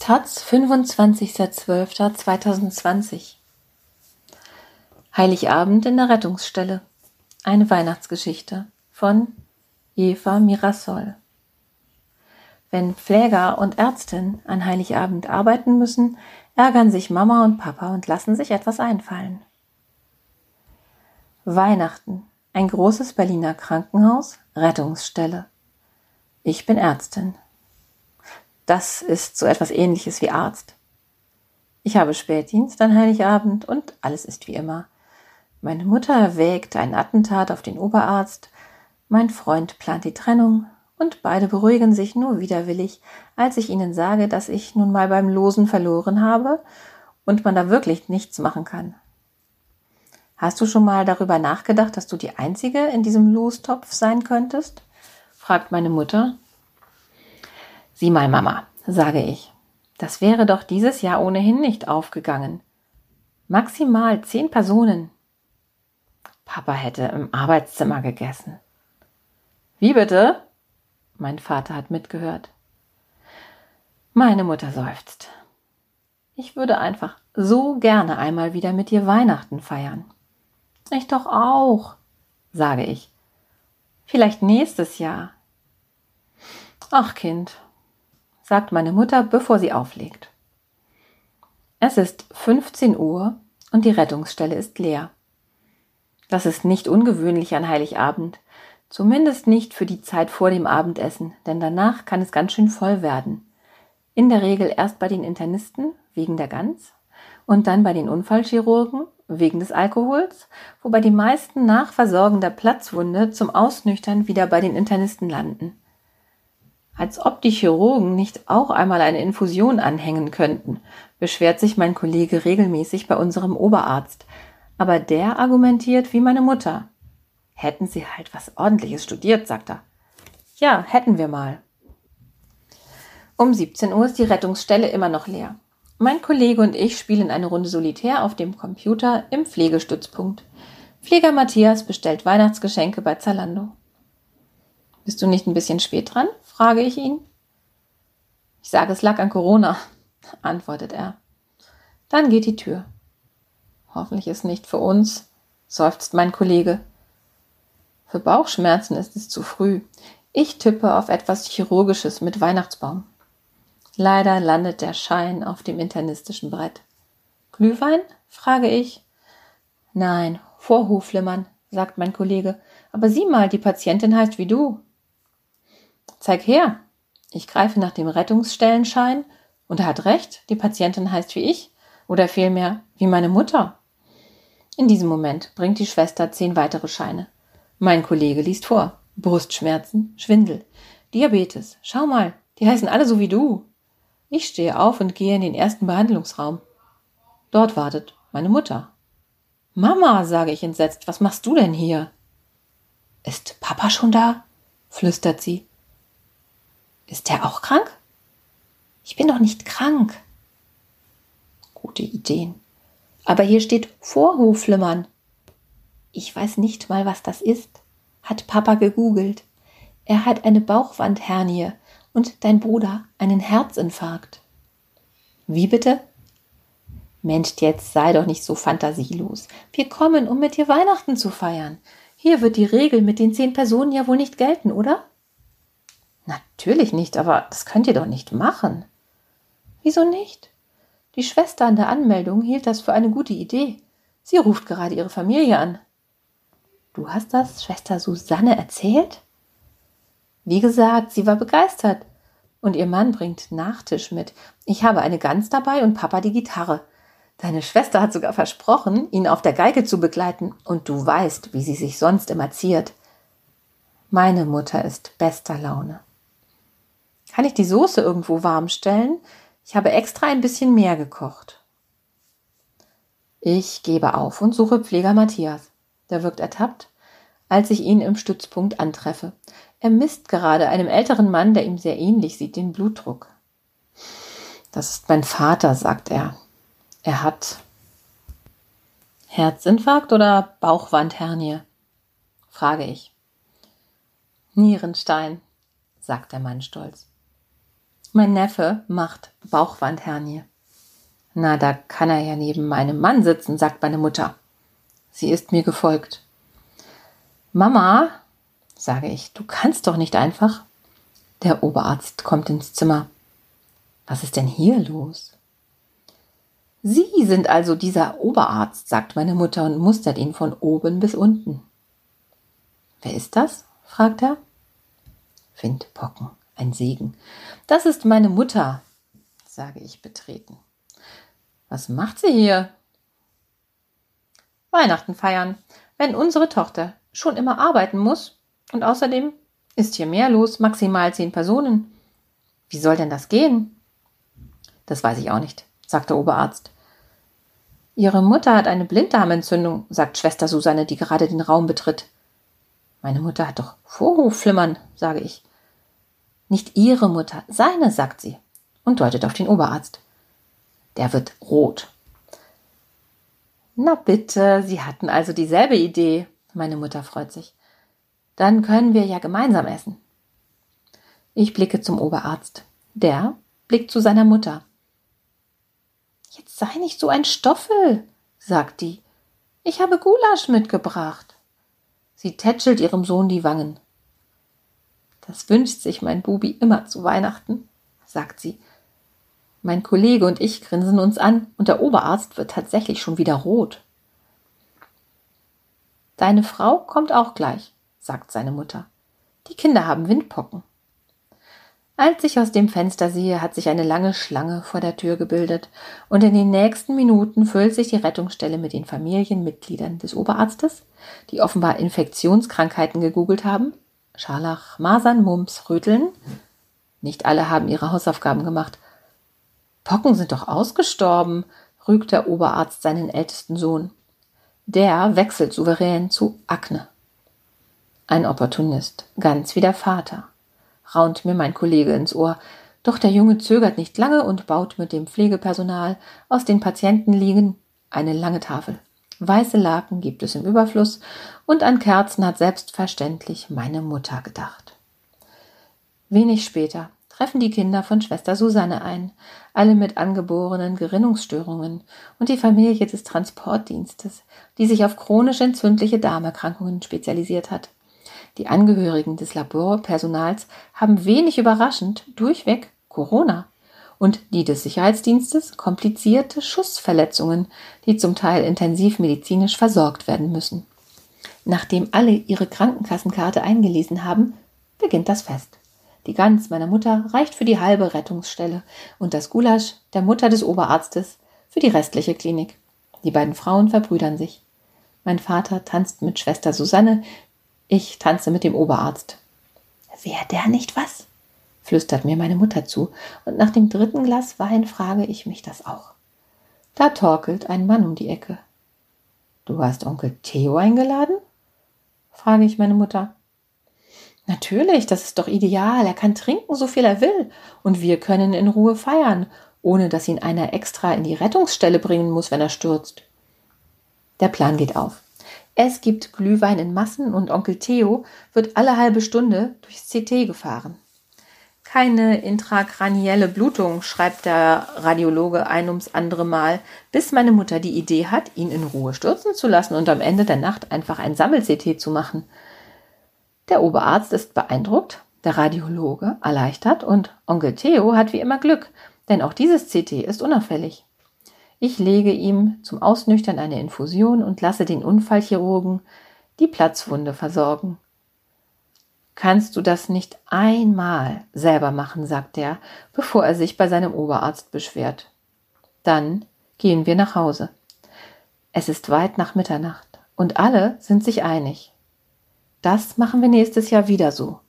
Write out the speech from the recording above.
Taz, 25.12.2020 Heiligabend in der Rettungsstelle. Eine Weihnachtsgeschichte von Eva Mirasol. Wenn Pfleger und Ärztin an Heiligabend arbeiten müssen, ärgern sich Mama und Papa und lassen sich etwas einfallen. Weihnachten. Ein großes Berliner Krankenhaus, Rettungsstelle. Ich bin Ärztin. Das ist so etwas ähnliches wie Arzt. Ich habe Spätdienst an Heiligabend und alles ist wie immer. Meine Mutter erwägt ein Attentat auf den Oberarzt, mein Freund plant die Trennung und beide beruhigen sich nur widerwillig, als ich ihnen sage, dass ich nun mal beim Losen verloren habe und man da wirklich nichts machen kann. Hast du schon mal darüber nachgedacht, dass du die Einzige in diesem Lostopf sein könntest? fragt meine Mutter Sieh mal, Mama, sage ich. Das wäre doch dieses Jahr ohnehin nicht aufgegangen. Maximal zehn Personen. Papa hätte im Arbeitszimmer gegessen. Wie bitte? Mein Vater hat mitgehört. Meine Mutter seufzt. Ich würde einfach so gerne einmal wieder mit dir Weihnachten feiern. Ich doch auch, sage ich. Vielleicht nächstes Jahr. Ach Kind, sagt meine Mutter, bevor sie auflegt. Es ist 15 Uhr und die Rettungsstelle ist leer. Das ist nicht ungewöhnlich an Heiligabend, zumindest nicht für die Zeit vor dem Abendessen, denn danach kann es ganz schön voll werden. In der Regel erst bei den Internisten wegen der Gans und dann bei den Unfallchirurgen wegen des Alkohols, wobei die meisten nach Versorgen der Platzwunde zum Ausnüchtern wieder bei den Internisten landen als ob die Chirurgen nicht auch einmal eine Infusion anhängen könnten, beschwert sich mein Kollege regelmäßig bei unserem Oberarzt. Aber der argumentiert wie meine Mutter. Hätten Sie halt was ordentliches studiert, sagt er. Ja, hätten wir mal. Um 17 Uhr ist die Rettungsstelle immer noch leer. Mein Kollege und ich spielen eine Runde Solitär auf dem Computer im Pflegestützpunkt. Pfleger Matthias bestellt Weihnachtsgeschenke bei Zalando. Bist du nicht ein bisschen spät dran? frage ich ihn. Ich sage, es lag an Corona, antwortet er. Dann geht die Tür. Hoffentlich ist nicht für uns, seufzt mein Kollege. Für Bauchschmerzen ist es zu früh. Ich tippe auf etwas Chirurgisches mit Weihnachtsbaum. Leider landet der Schein auf dem internistischen Brett. Glühwein? frage ich. Nein, Vorhofflimmern, sagt mein Kollege. Aber sieh mal, die Patientin heißt wie du. Zeig her. Ich greife nach dem Rettungsstellenschein und er hat recht, die Patientin heißt wie ich oder vielmehr wie meine Mutter. In diesem Moment bringt die Schwester zehn weitere Scheine. Mein Kollege liest vor. Brustschmerzen, Schwindel, Diabetes. Schau mal, die heißen alle so wie du. Ich stehe auf und gehe in den ersten Behandlungsraum. Dort wartet meine Mutter. Mama, sage ich entsetzt, was machst du denn hier? Ist Papa schon da? flüstert sie. Ist der auch krank? Ich bin doch nicht krank. Gute Ideen. Aber hier steht Vorhofflimmern. Ich weiß nicht mal, was das ist, hat Papa gegoogelt. Er hat eine Bauchwandhernie und dein Bruder einen Herzinfarkt. Wie bitte? Mensch, jetzt sei doch nicht so fantasielos. Wir kommen, um mit dir Weihnachten zu feiern. Hier wird die Regel mit den zehn Personen ja wohl nicht gelten, oder? Natürlich nicht, aber das könnt ihr doch nicht machen. Wieso nicht? Die Schwester an der Anmeldung hielt das für eine gute Idee. Sie ruft gerade ihre Familie an. Du hast das Schwester Susanne erzählt? Wie gesagt, sie war begeistert. Und ihr Mann bringt Nachtisch mit. Ich habe eine Gans dabei und Papa die Gitarre. Deine Schwester hat sogar versprochen, ihn auf der Geige zu begleiten, und du weißt, wie sie sich sonst immer ziert. Meine Mutter ist bester Laune. Kann ich die Soße irgendwo warm stellen? Ich habe extra ein bisschen mehr gekocht. Ich gebe auf und suche Pfleger Matthias. Der wirkt ertappt, als ich ihn im Stützpunkt antreffe. Er misst gerade einem älteren Mann, der ihm sehr ähnlich sieht, den Blutdruck. Das ist mein Vater, sagt er. Er hat Herzinfarkt oder Bauchwandhernie? frage ich. Nierenstein, sagt der Mann stolz. Mein Neffe macht Bauchwandhernie. Na, da kann er ja neben meinem Mann sitzen, sagt meine Mutter. Sie ist mir gefolgt. Mama, sage ich, du kannst doch nicht einfach. Der Oberarzt kommt ins Zimmer. Was ist denn hier los? Sie sind also dieser Oberarzt, sagt meine Mutter und mustert ihn von oben bis unten. Wer ist das? fragt er. Windpocken, ein Segen. Das ist meine Mutter, sage ich betreten. Was macht sie hier? Weihnachten feiern, wenn unsere Tochter schon immer arbeiten muss. Und außerdem ist hier mehr los, maximal zehn Personen. Wie soll denn das gehen? Das weiß ich auch nicht, sagt der Oberarzt. Ihre Mutter hat eine Blinddarmentzündung, sagt Schwester Susanne, die gerade den Raum betritt. Meine Mutter hat doch Vorhofflimmern, sage ich. Nicht ihre Mutter, seine, sagt sie und deutet auf den Oberarzt. Der wird rot. Na bitte, Sie hatten also dieselbe Idee. Meine Mutter freut sich. Dann können wir ja gemeinsam essen. Ich blicke zum Oberarzt. Der blickt zu seiner Mutter. Jetzt sei nicht so ein Stoffel, sagt die. Ich habe Gulasch mitgebracht. Sie tätschelt ihrem Sohn die Wangen. Das wünscht sich mein Bubi immer zu Weihnachten, sagt sie. Mein Kollege und ich grinsen uns an und der Oberarzt wird tatsächlich schon wieder rot. Deine Frau kommt auch gleich, sagt seine Mutter. Die Kinder haben Windpocken. Als ich aus dem Fenster sehe, hat sich eine lange Schlange vor der Tür gebildet, und in den nächsten Minuten füllt sich die Rettungsstelle mit den Familienmitgliedern des Oberarztes, die offenbar Infektionskrankheiten gegoogelt haben, Scharlach, Masern, Mumps, Röteln. Nicht alle haben ihre Hausaufgaben gemacht. Pocken sind doch ausgestorben, rügt der Oberarzt seinen ältesten Sohn. Der wechselt souverän zu Akne. Ein Opportunist, ganz wie der Vater, raunt mir mein Kollege ins Ohr, doch der Junge zögert nicht lange und baut mit dem Pflegepersonal aus den Patientenliegen eine lange Tafel. Weiße Laken gibt es im Überfluss und an Kerzen hat selbstverständlich meine Mutter gedacht. Wenig später treffen die Kinder von Schwester Susanne ein, alle mit angeborenen Gerinnungsstörungen und die Familie des Transportdienstes, die sich auf chronisch entzündliche Darmerkrankungen spezialisiert hat. Die Angehörigen des Laborpersonals haben wenig überraschend durchweg Corona und die des Sicherheitsdienstes komplizierte Schussverletzungen, die zum Teil intensivmedizinisch versorgt werden müssen. Nachdem alle ihre Krankenkassenkarte eingelesen haben, beginnt das Fest. Die Gans meiner Mutter reicht für die halbe Rettungsstelle und das Gulasch der Mutter des Oberarztes für die restliche Klinik. Die beiden Frauen verbrüdern sich. Mein Vater tanzt mit Schwester Susanne, ich tanze mit dem Oberarzt. Wäre der nicht was? Flüstert mir meine Mutter zu, und nach dem dritten Glas Wein frage ich mich das auch. Da torkelt ein Mann um die Ecke. Du hast Onkel Theo eingeladen? frage ich meine Mutter. Natürlich, das ist doch ideal. Er kann trinken, so viel er will, und wir können in Ruhe feiern, ohne dass ihn einer extra in die Rettungsstelle bringen muss, wenn er stürzt. Der Plan geht auf. Es gibt Glühwein in Massen und Onkel Theo wird alle halbe Stunde durchs CT gefahren. Keine intrakranielle Blutung, schreibt der Radiologe ein ums andere Mal, bis meine Mutter die Idee hat, ihn in Ruhe stürzen zu lassen und am Ende der Nacht einfach ein Sammel-CT zu machen. Der Oberarzt ist beeindruckt, der Radiologe erleichtert und Onkel Theo hat wie immer Glück, denn auch dieses CT ist unauffällig. Ich lege ihm zum Ausnüchtern eine Infusion und lasse den Unfallchirurgen die Platzwunde versorgen. Kannst du das nicht einmal selber machen, sagt er, bevor er sich bei seinem Oberarzt beschwert. Dann gehen wir nach Hause. Es ist weit nach Mitternacht und alle sind sich einig. Das machen wir nächstes Jahr wieder so.